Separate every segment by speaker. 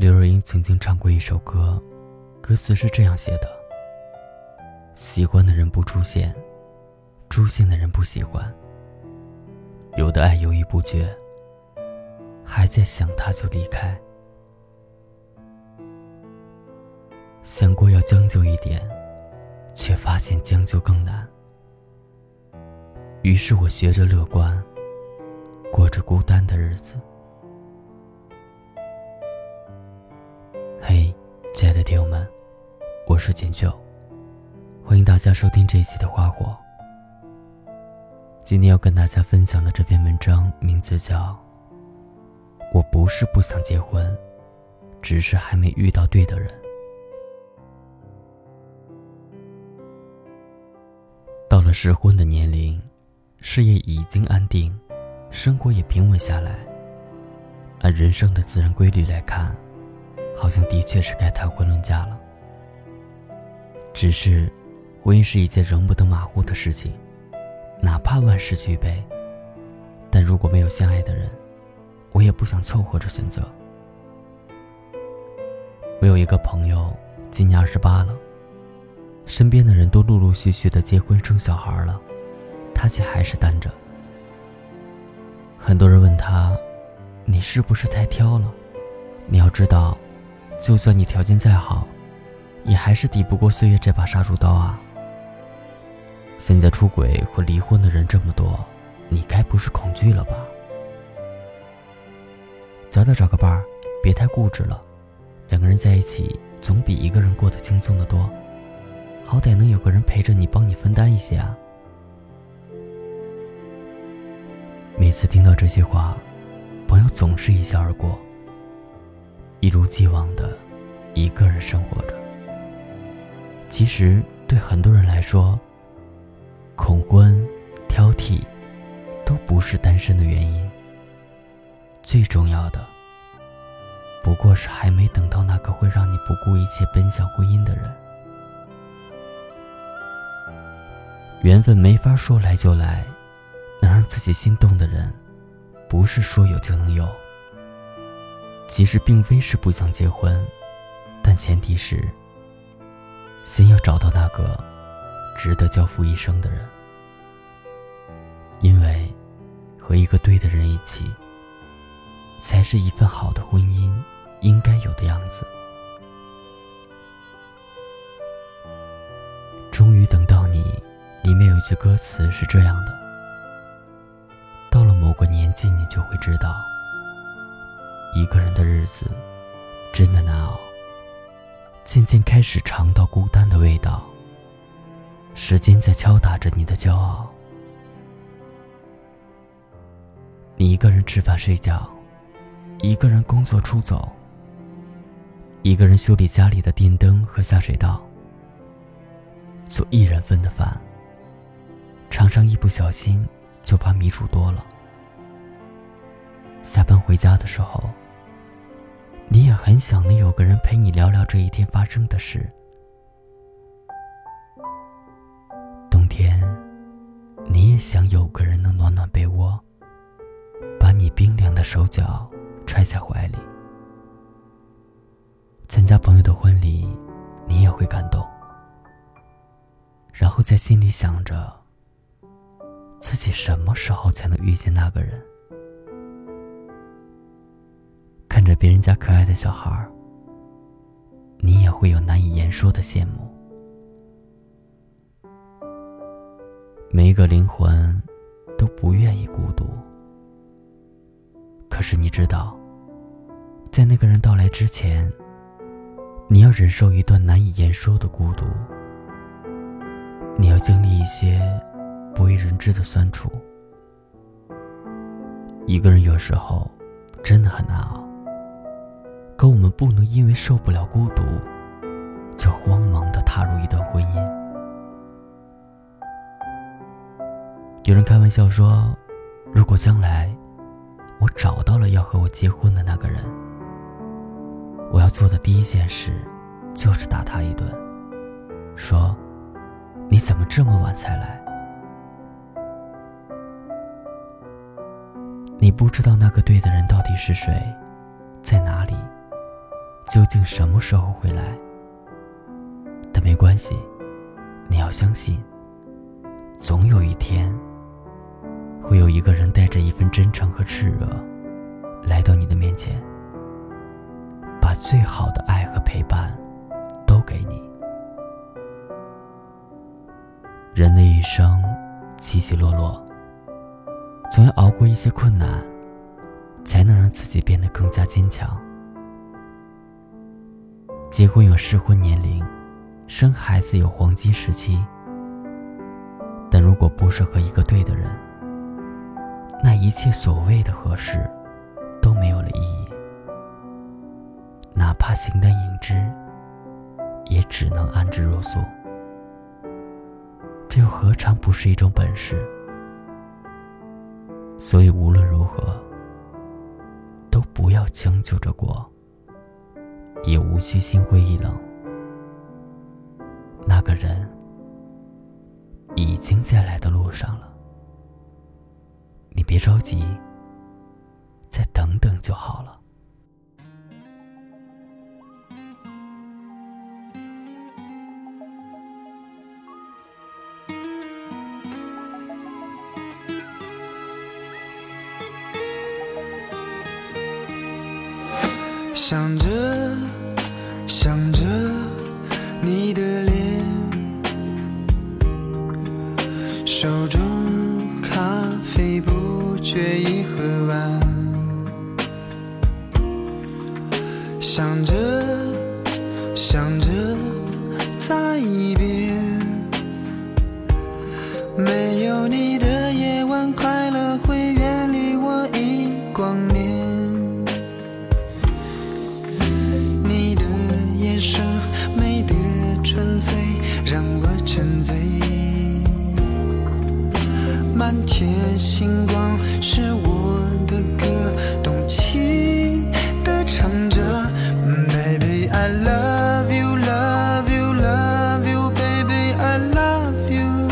Speaker 1: 刘若英曾经唱过一首歌，歌词是这样写的：“喜欢的人不出现，出现的人不喜欢。有的爱犹豫不决，还在想他就离开。想过要将就一点，却发现将就更难。于是我学着乐观，过着孤单的日子。”亲爱的听友们，我是锦绣，欢迎大家收听这一期的《花火》。今天要跟大家分享的这篇文章名字叫《我不是不想结婚，只是还没遇到对的人》。到了适婚的年龄，事业已经安定，生活也平稳下来，按人生的自然规律来看。好像的确是该谈婚论嫁了。只是，婚姻是一件容不得马虎的事情，哪怕万事俱备，但如果没有相爱的人，我也不想凑合着选择。我有一个朋友，今年二十八了，身边的人都陆陆续续的结婚生小孩了，他却还是单着。很多人问他：“你是不是太挑了？”你要知道。就算你条件再好，也还是抵不过岁月这把杀猪刀啊！现在出轨或离婚的人这么多，你该不是恐惧了吧？早点找个伴儿，别太固执了。两个人在一起，总比一个人过得轻松的多。好歹能有个人陪着你，帮你分担一些啊！每次听到这些话，朋友总是一笑而过。一如既往的一个人生活着。其实对很多人来说，恐婚、挑剔，都不是单身的原因。最重要的，不过是还没等到那个会让你不顾一切奔向婚姻的人。缘分没法说来就来，能让自己心动的人，不是说有就能有。其实并非是不想结婚，但前提是先要找到那个值得交付一生的人。因为和一个对的人一起，才是一份好的婚姻应该有的样子。终于等到你，里面有一句歌词是这样的：到了某个年纪，你就会知道。一个人的日子真的难熬，渐渐开始尝到孤单的味道。时间在敲打着你的骄傲。你一个人吃饭睡觉，一个人工作出走，一个人修理家里的电灯和下水道，做一人份的饭，常常一不小心就把米煮多了。下班回家的时候。你也很想能有个人陪你聊聊这一天发生的事。冬天，你也想有个人能暖暖被窝，把你冰凉的手脚揣在怀里。参加朋友的婚礼，你也会感动，然后在心里想着，自己什么时候才能遇见那个人。看着别人家可爱的小孩儿，你也会有难以言说的羡慕。每一个灵魂都不愿意孤独，可是你知道，在那个人到来之前，你要忍受一段难以言说的孤独，你要经历一些不为人知的酸楚。一个人有时候真的很难熬。可我们不能因为受不了孤独，就慌忙的踏入一段婚姻。有人开玩笑说，如果将来我找到了要和我结婚的那个人，我要做的第一件事就是打他一顿，说：“你怎么这么晚才来？你不知道那个对的人到底是谁，在哪里？”究竟什么时候回来。但没关系，你要相信，总有一天，会有一个人带着一份真诚和炽热，来到你的面前，把最好的爱和陪伴都给你。人的一生起起落落，总要熬过一些困难，才能让自己变得更加坚强。结婚有适婚年龄，生孩子有黄金时期，但如果不是和一个对的人，那一切所谓的合适都没有了意义。哪怕形单影只，也只能安之若素。这又何尝不是一种本事？所以无论如何，都不要将就着过，也无需心灰意冷。那个人已经在来的路上了，你别着急，再等等就好了。
Speaker 2: 想着想着你的脸，手中咖啡不觉已喝完。想着想着再一遍，没有你满天星光是我的歌，动情的唱着。Baby I love you, love you, love you, baby I love you。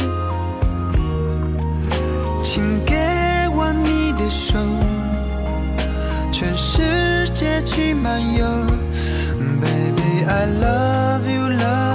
Speaker 2: 请给我你的手。全世界去漫游。Baby, I love you, love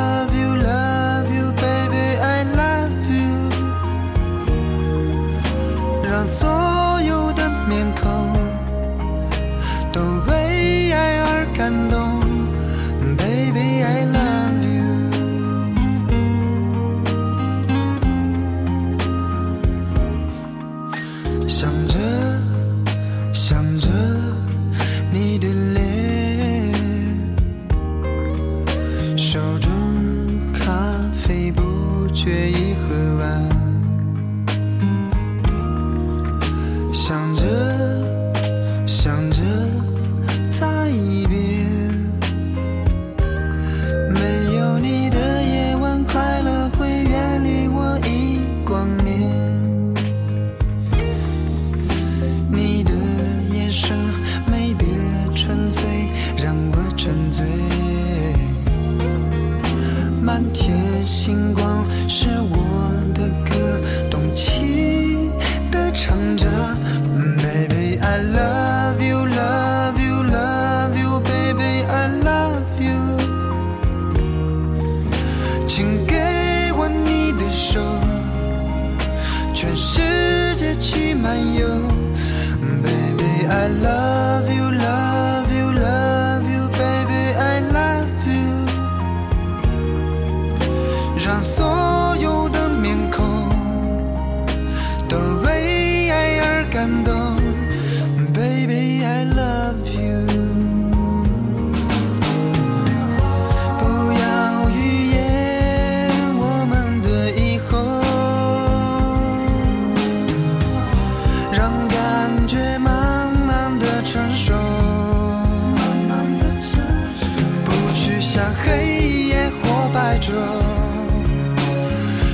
Speaker 2: 像黑夜或白昼，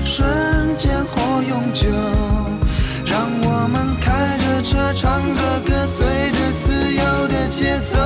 Speaker 2: 瞬间或永久，让我们开着车，唱着歌，随着自由的节奏。